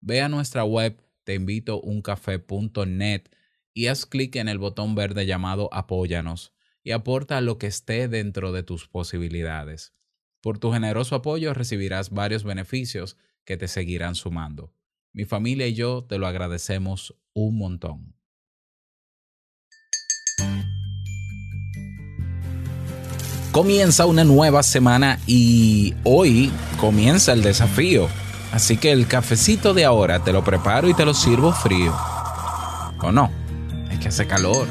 Ve a nuestra web teinvitouncafé.net y haz clic en el botón verde llamado Apóyanos y aporta lo que esté dentro de tus posibilidades. Por tu generoso apoyo recibirás varios beneficios que te seguirán sumando. Mi familia y yo te lo agradecemos un montón. Comienza una nueva semana y hoy comienza el desafío Así que el cafecito de ahora te lo preparo y te lo sirvo frío. ¿O no? Es que hace calor.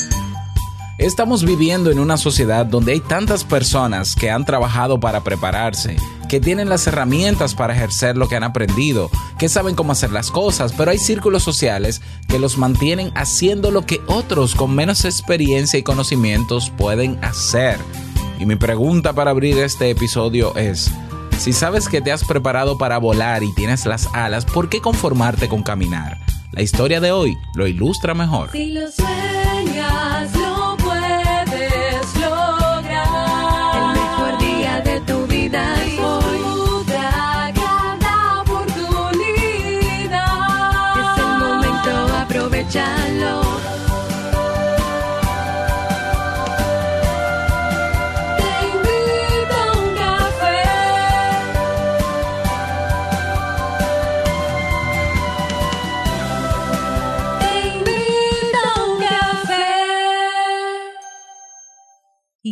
Estamos viviendo en una sociedad donde hay tantas personas que han trabajado para prepararse, que tienen las herramientas para ejercer lo que han aprendido, que saben cómo hacer las cosas, pero hay círculos sociales que los mantienen haciendo lo que otros con menos experiencia y conocimientos pueden hacer. Y mi pregunta para abrir este episodio es, si sabes que te has preparado para volar y tienes las alas, ¿por qué conformarte con caminar? La historia de hoy lo ilustra mejor. Si lo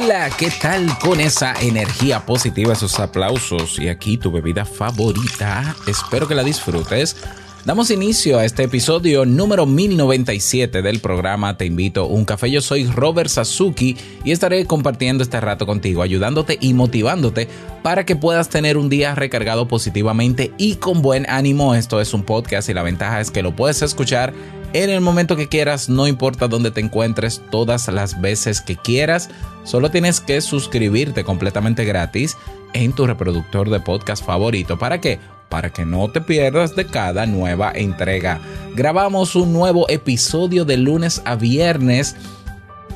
Hola, ¿qué tal con esa energía positiva, esos aplausos y aquí tu bebida favorita? Espero que la disfrutes. Damos inicio a este episodio número 1097 del programa Te invito a un café. Yo soy Robert Sasuki y estaré compartiendo este rato contigo, ayudándote y motivándote para que puedas tener un día recargado positivamente y con buen ánimo. Esto es un podcast y la ventaja es que lo puedes escuchar en el momento que quieras, no importa dónde te encuentres, todas las veces que quieras. Solo tienes que suscribirte completamente gratis en tu reproductor de podcast favorito. ¿Para qué? Para que no te pierdas de cada nueva entrega. Grabamos un nuevo episodio de lunes a viernes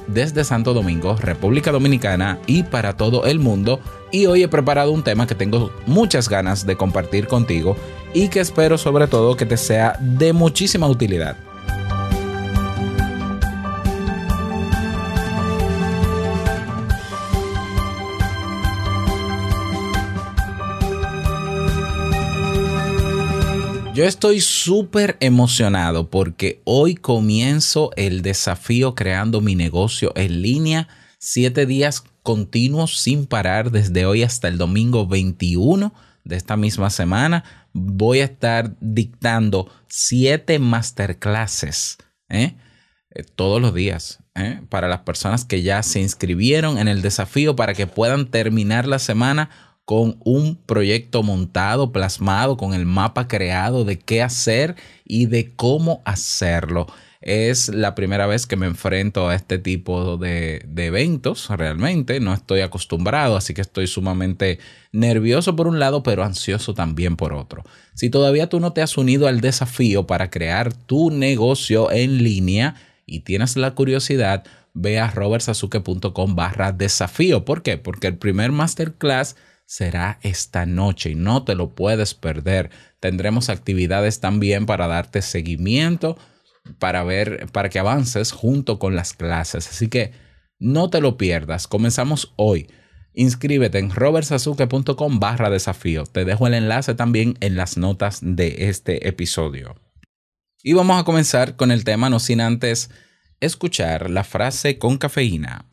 desde Santo Domingo, República Dominicana y para todo el mundo. Y hoy he preparado un tema que tengo muchas ganas de compartir contigo y que espero sobre todo que te sea de muchísima utilidad. Yo estoy súper emocionado porque hoy comienzo el desafío creando mi negocio en línea. Siete días continuos sin parar desde hoy hasta el domingo 21 de esta misma semana. Voy a estar dictando siete masterclasses ¿eh? Eh, todos los días ¿eh? para las personas que ya se inscribieron en el desafío para que puedan terminar la semana con un proyecto montado, plasmado, con el mapa creado de qué hacer y de cómo hacerlo. Es la primera vez que me enfrento a este tipo de, eventos, realmente. No estoy acostumbrado, así que estoy sumamente nervioso por un lado, pero ansioso también por otro. Si todavía tú no te has unido al desafío para crear tu negocio en línea y tienes la curiosidad, ve a robertsazuke.com barra desafío. ¿Por qué? Porque el primer masterclass será esta noche y no te lo puedes perder. Tendremos actividades también para darte seguimiento, para ver, para que avances junto con las clases. Así que no te lo pierdas. Comenzamos hoy. Inscríbete en robertsazuke.com barra desafío. Te dejo el enlace también en las notas de este episodio. Y vamos a comenzar con el tema, no sin antes escuchar la frase con cafeína.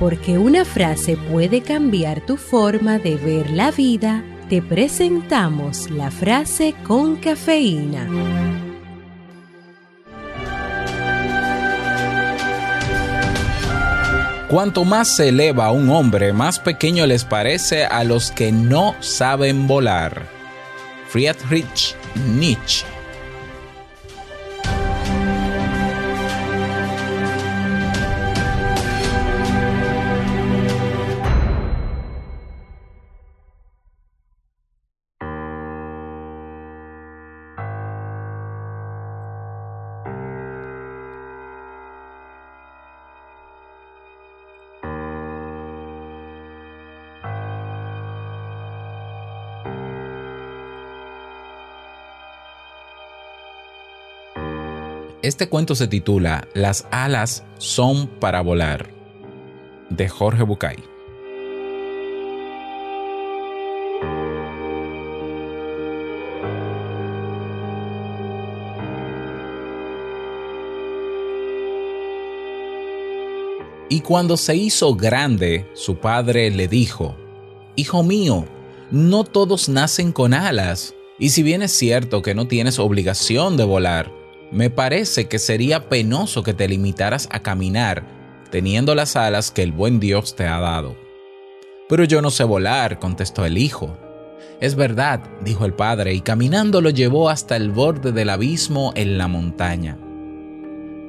Porque una frase puede cambiar tu forma de ver la vida, te presentamos la frase con cafeína. Cuanto más se eleva un hombre, más pequeño les parece a los que no saben volar. Friedrich Nietzsche. Este cuento se titula Las alas son para volar, de Jorge Bucay. Y cuando se hizo grande, su padre le dijo, Hijo mío, no todos nacen con alas, y si bien es cierto que no tienes obligación de volar, me parece que sería penoso que te limitaras a caminar teniendo las alas que el buen Dios te ha dado. Pero yo no sé volar, contestó el hijo. Es verdad, dijo el padre, y caminando lo llevó hasta el borde del abismo en la montaña.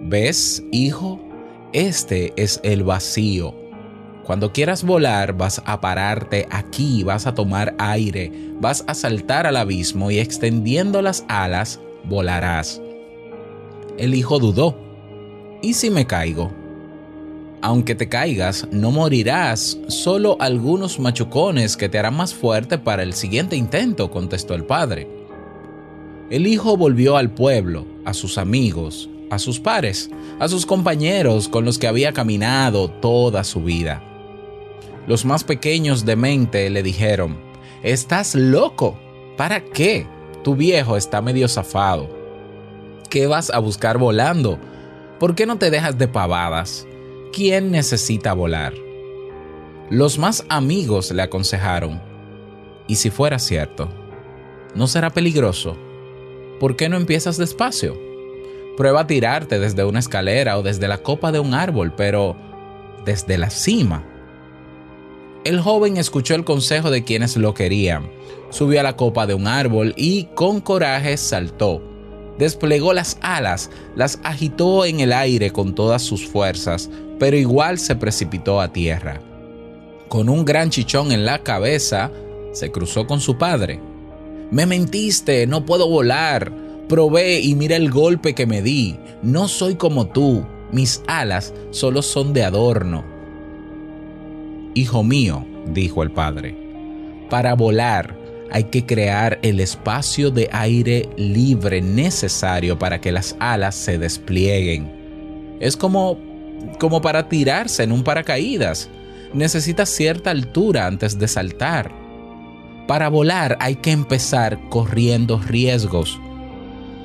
¿Ves, hijo? Este es el vacío. Cuando quieras volar, vas a pararte aquí, vas a tomar aire, vas a saltar al abismo y extendiendo las alas, volarás. El hijo dudó. ¿Y si me caigo? Aunque te caigas, no morirás, solo algunos machucones que te harán más fuerte para el siguiente intento, contestó el padre. El hijo volvió al pueblo, a sus amigos, a sus pares, a sus compañeros con los que había caminado toda su vida. Los más pequeños de mente le dijeron, Estás loco. ¿Para qué? Tu viejo está medio zafado qué vas a buscar volando? ¿Por qué no te dejas de pavadas? ¿Quién necesita volar? Los más amigos le aconsejaron, ¿y si fuera cierto? ¿No será peligroso? ¿Por qué no empiezas despacio? Prueba a tirarte desde una escalera o desde la copa de un árbol, pero desde la cima. El joven escuchó el consejo de quienes lo querían, subió a la copa de un árbol y con coraje saltó desplegó las alas, las agitó en el aire con todas sus fuerzas, pero igual se precipitó a tierra. Con un gran chichón en la cabeza, se cruzó con su padre. Me mentiste, no puedo volar. Probé y mira el golpe que me di. No soy como tú. Mis alas solo son de adorno. Hijo mío, dijo el padre, para volar hay que crear el espacio de aire libre necesario para que las alas se desplieguen. Es como, como para tirarse en un paracaídas. Necesitas cierta altura antes de saltar. Para volar hay que empezar corriendo riesgos.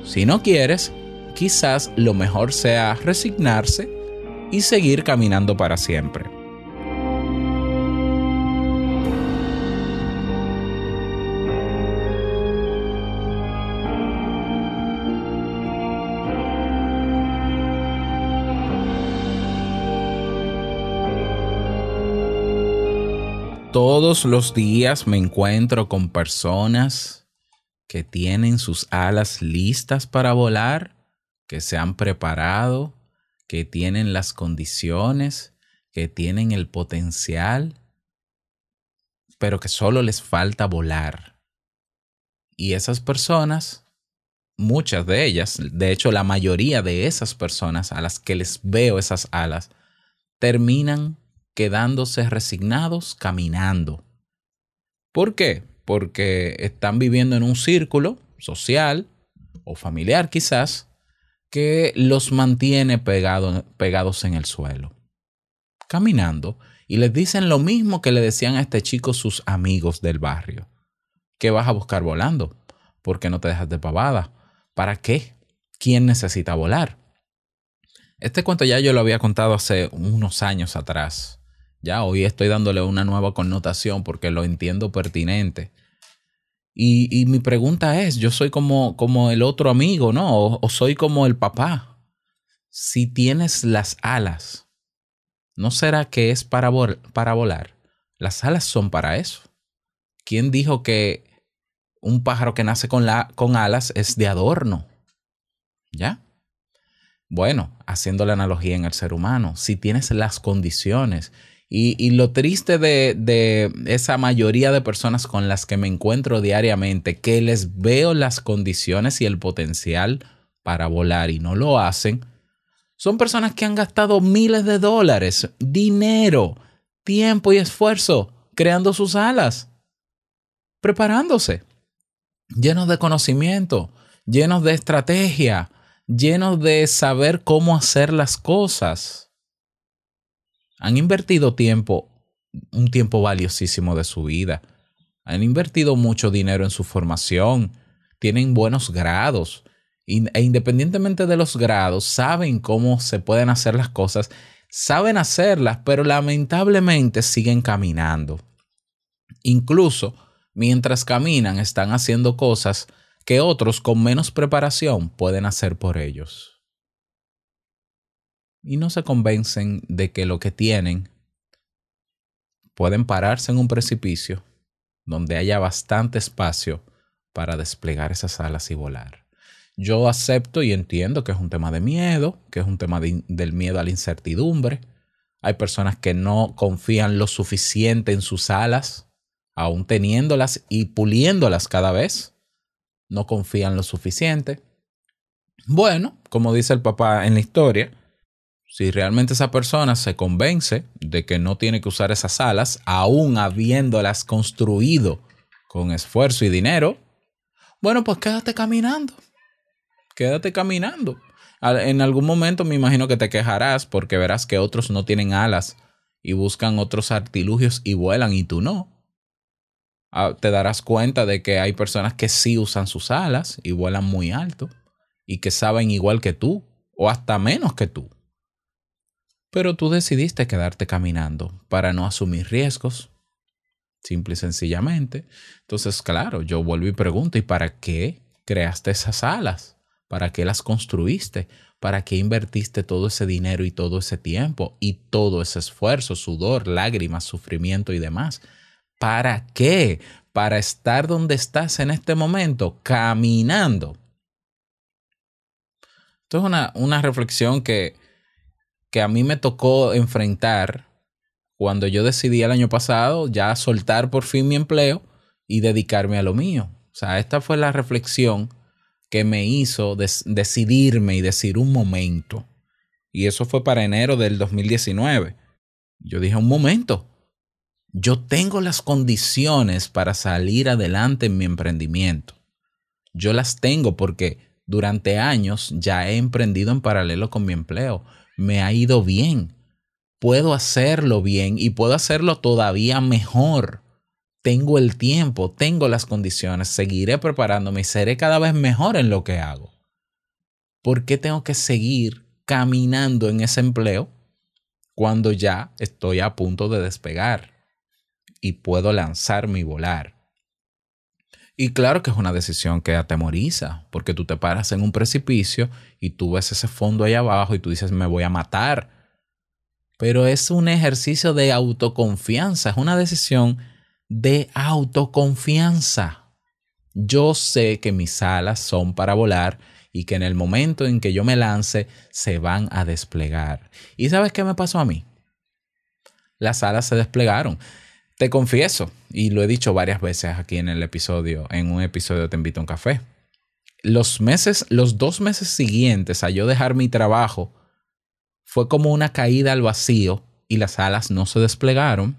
Si no quieres, quizás lo mejor sea resignarse y seguir caminando para siempre. Todos los días me encuentro con personas que tienen sus alas listas para volar, que se han preparado, que tienen las condiciones, que tienen el potencial, pero que solo les falta volar. Y esas personas, muchas de ellas, de hecho la mayoría de esas personas a las que les veo esas alas, terminan quedándose resignados caminando. ¿Por qué? Porque están viviendo en un círculo social o familiar quizás que los mantiene pegados en el suelo, caminando, y les dicen lo mismo que le decían a este chico sus amigos del barrio. ¿Qué vas a buscar volando? ¿Por qué no te dejas de pavada? ¿Para qué? ¿quién necesita volar? Este cuento ya yo lo había contado hace unos años atrás. Ya hoy estoy dándole una nueva connotación porque lo entiendo pertinente. Y, mi pregunta es, yo soy como, como el otro amigo, ¿no? O, soy como el papá. Si tienes las alas, ¿no será que es para, para volar? Las alas son para eso. ¿Quién dijo que un pájaro que nace con, la, con alas es de adorno? ¿Ya? Bueno, haciendo la analogía en el ser humano, si tienes las condiciones, y, lo triste de, esa mayoría de personas con las que me encuentro diariamente, que les veo las condiciones y el potencial para volar y no lo hacen, son personas que han gastado miles de dólares, dinero, tiempo y esfuerzo creando sus alas, preparándose, llenos de conocimiento, llenos de estrategia, llenos de saber cómo hacer las cosas. Han invertido tiempo, un tiempo valiosísimo de su vida. Han invertido mucho dinero en su formación. Tienen buenos grados. E independientemente de los grados, saben cómo se pueden hacer las cosas. Saben hacerlas, pero lamentablemente siguen caminando. Incluso mientras caminan, están haciendo cosas que otros con menos preparación pueden hacer por ellos. Y no se convencen de que lo que tienen pueden pararse en un precipicio donde haya bastante espacio para desplegar esas alas y volar. Yo acepto y entiendo que es un tema de miedo, que es un tema del miedo a la incertidumbre. Hay personas que no confían lo suficiente en sus alas, aún teniéndolas y puliéndolas cada vez no confían lo suficiente. Bueno, como dice el papá en la historia, si realmente esa persona se convence de que no tiene que usar esas alas, aún habiéndolas construido con esfuerzo y dinero, bueno, pues quédate caminando. Quédate caminando. En algún momento me imagino que te quejarás porque verás que otros no tienen alas y buscan otros artilugios y vuelan y tú no. Ah, te darás cuenta de que hay personas que sí usan sus alas y vuelan muy alto y que saben igual que tú o hasta menos que tú. Pero tú decidiste quedarte caminando para no asumir riesgos, simple y sencillamente. Entonces, claro, yo vuelvo y pregunto, ¿y para qué creaste esas alas? ¿Para qué las construiste? ¿Para qué invertiste todo ese dinero y todo ese tiempo y todo ese esfuerzo, sudor, lágrimas, sufrimiento y demás? ¿Para qué? Para estar donde estás en este momento, caminando. Esto es una, una reflexión que, que a mí me tocó enfrentar cuando yo decidí el año pasado ya soltar por fin mi empleo y dedicarme a lo mío. O sea, esta fue la reflexión que me hizo decidirme y decir un momento. Y eso fue para enero del 2019. Yo dije, un momento, yo tengo las condiciones para salir adelante en mi emprendimiento. Yo las tengo porque durante años ya he emprendido en paralelo con mi empleo. Me ha ido bien. Puedo hacerlo bien y puedo hacerlo todavía mejor. Tengo el tiempo, tengo las condiciones, seguiré preparándome y seré cada vez mejor en lo que hago. ¿Por qué tengo que seguir caminando en ese empleo cuando ya estoy a punto de despegar? y puedo lanzarme y volar. Y claro que es una decisión que atemoriza, porque tú te paras en un precipicio y tú ves ese fondo ahí abajo y tú dices, me voy a matar. Pero es un ejercicio de autoconfianza, es una decisión de autoconfianza. Yo sé que mis alas son para volar y que en el momento en que yo me lance se van a desplegar. ¿Y sabes qué me pasó a mí? Las alas se desplegaron. Te confieso, y lo he dicho varias veces aquí en el episodio, en un episodio Te invito a un café. Los meses, los dos meses siguientes a yo dejar mi trabajo, fue como una caída al vacío y las alas no se desplegaron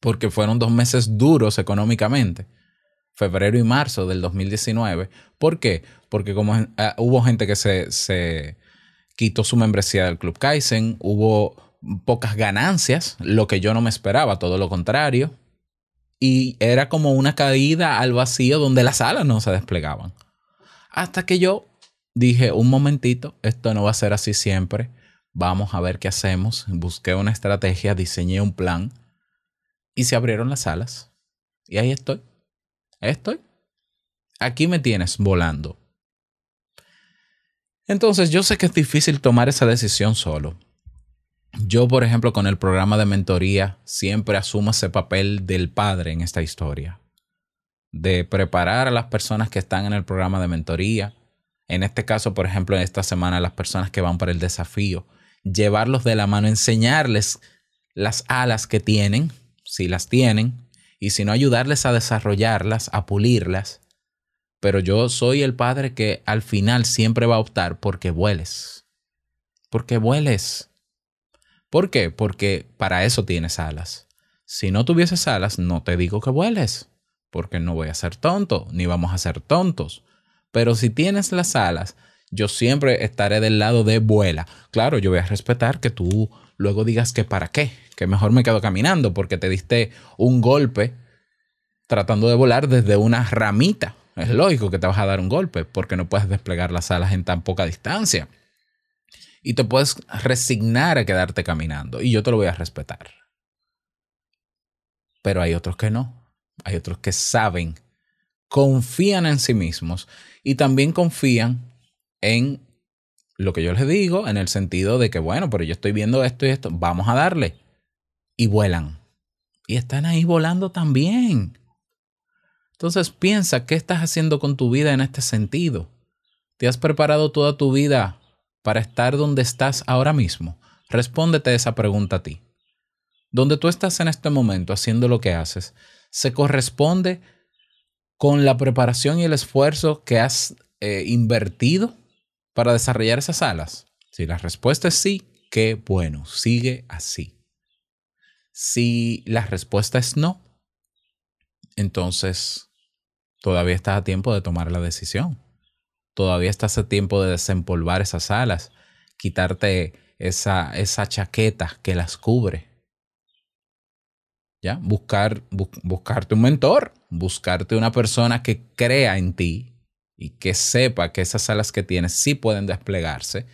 porque fueron dos meses duros económicamente, febrero y marzo del 2019. ¿Por qué? Porque como eh, hubo gente que se, se quitó su membresía del Club Kaizen, hubo pocas ganancias, lo que yo no me esperaba, todo lo contrario. Y era como una caída al vacío donde las alas no se desplegaban. Hasta que yo dije, un momentito, esto no va a ser así siempre. Vamos a ver qué hacemos. Busqué una estrategia, diseñé un plan y se abrieron las alas. Y ahí estoy. Estoy. Aquí me tienes volando. Entonces yo sé que es difícil tomar esa decisión solo. Yo, por ejemplo, con el programa de mentoría, siempre asumo ese papel del padre en esta historia. De preparar a las personas que están en el programa de mentoría. En este caso, por ejemplo, en esta semana, las personas que van para el desafío. Llevarlos de la mano, enseñarles las alas que tienen, si las tienen, y si no, ayudarles a desarrollarlas, a pulirlas. Pero yo soy el padre que al final siempre va a optar porque vueles. Porque vueles. ¿Por qué? Porque para eso tienes alas. Si no tuvieses alas, no te digo que vueles, porque no voy a ser tonto, ni vamos a ser tontos. Pero si tienes las alas, yo siempre estaré del lado de vuela. Claro, yo voy a respetar que tú luego digas que para qué, que mejor me quedo caminando porque te diste un golpe tratando de volar desde una ramita. Es lógico que te vas a dar un golpe porque no puedes desplegar las alas en tan poca distancia y te puedes resignar a quedarte caminando y yo te lo voy a respetar. Pero hay otros que no. Hay otros que saben, confían en sí mismos y también confían en lo que yo les digo, en el sentido de que, bueno, pero yo estoy viendo esto y esto, vamos a darle. Y vuelan. Y están ahí volando también. Entonces piensa, ¿qué estás haciendo con tu vida en este sentido? ¿Te has preparado toda tu vida para estar donde estás ahora mismo? Respóndete esa pregunta a ti. Donde tú estás en este momento haciendo lo que haces, ¿se corresponde con la preparación y el esfuerzo que has eh, invertido para desarrollar esas alas? Si la respuesta es sí, qué bueno, sigue así. Si la respuesta es no, entonces todavía estás a tiempo de tomar la decisión todavía estás a tiempo de desempolvar esas alas, quitarte esa, esa chaqueta que las cubre. ¿Ya? Buscar, buscarte un mentor, buscarte una persona que crea en ti y que sepa que esas alas que tienes sí pueden desplegarse,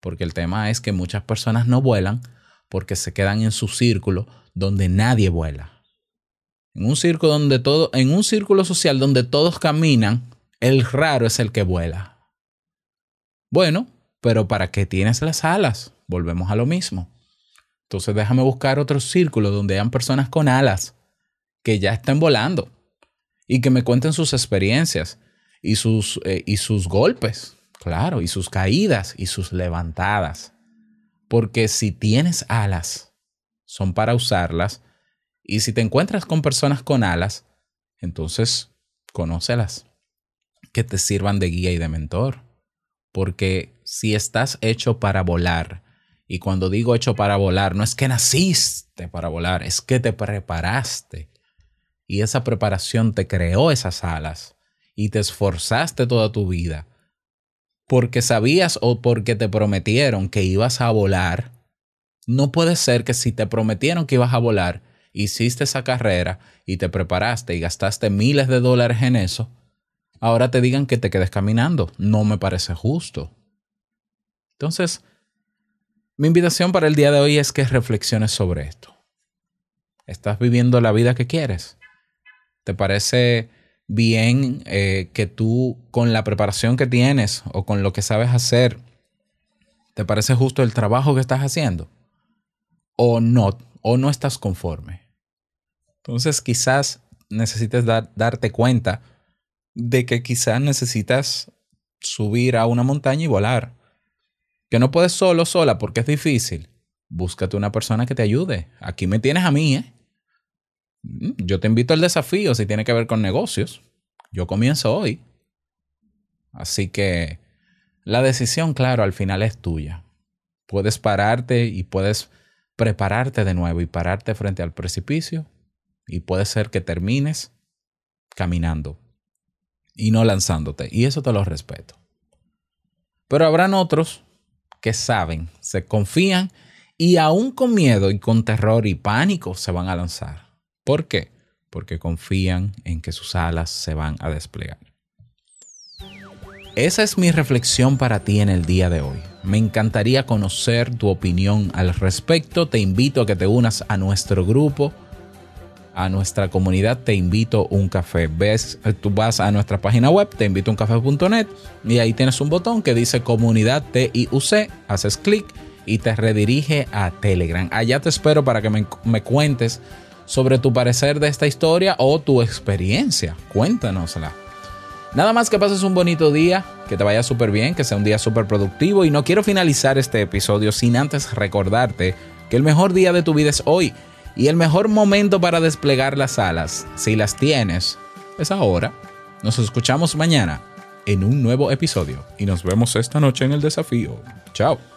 porque el tema es que muchas personas no vuelan porque se quedan en su círculo donde nadie vuela. En un donde todo, en un círculo social donde todos caminan, el raro es el que vuela. Bueno, pero ¿para qué tienes las alas? Volvemos a lo mismo. Entonces déjame buscar otro círculo donde hayan personas con alas que ya estén volando y que me cuenten sus experiencias y sus, eh, y sus golpes, claro, y sus caídas y sus levantadas. Porque si tienes alas, son para usarlas. Y si te encuentras con personas con alas, entonces conócelas, que te sirvan de guía y de mentor. Porque si estás hecho para volar, y cuando digo hecho para volar, no es que naciste para volar, es que te preparaste. Y esa preparación te creó esas alas y te esforzaste toda tu vida. Porque sabías o porque te prometieron que ibas a volar. No puede ser que si te prometieron que ibas a volar, hiciste esa carrera y te preparaste y gastaste miles de dólares en eso, ahora te digan que te quedes caminando. No me parece justo. Entonces, mi invitación para el día de hoy es que reflexiones sobre esto. ¿Estás viviendo la vida que quieres? ¿Te parece bien eh, que tú con la preparación que tienes o con lo que sabes hacer, ¿te parece justo el trabajo que estás haciendo? ¿O no? ¿O no estás conforme? Entonces quizás necesites darte cuenta de que quizás necesitas subir a una montaña y volar. Que no puedes solo, sola, porque es difícil. Búscate una persona que te ayude. Aquí me tienes a mí, ¿eh? Mm, yo te invito al desafío si tiene que ver con negocios. Yo comienzo hoy. Así que la decisión, claro, al final es tuya. Puedes pararte y puedes prepararte de nuevo y pararte frente al precipicio. Y puede ser que termines caminando y no lanzándote. Y eso te lo respeto. Pero habrán otros que saben, se confían y aún con miedo y con terror y pánico se van a lanzar. ¿Por qué? Porque confían en que sus alas se van a desplegar. esa es mi reflexión para ti en el día de hoy. Me encantaría conocer tu opinión al respecto. Te invito a que te unas a nuestro grupo, a nuestra comunidad. Te invito un café. Ves, tú vas a nuestra página web, te invito a un café.net y ahí tienes un botón que dice comunidad TIUC. Haces clic y te redirige a Telegram. Allá te espero para que me, me cuentes sobre tu parecer de esta historia o tu experiencia. Cuéntanosla. Nada más que pases un bonito día, que te vaya súper bien, que sea un día súper productivo y no quiero finalizar este episodio sin antes recordarte que el mejor día de tu vida es hoy y el mejor momento para desplegar las alas, si las tienes, es ahora. Nos escuchamos mañana en un nuevo episodio y nos vemos esta noche en el desafío. Chao.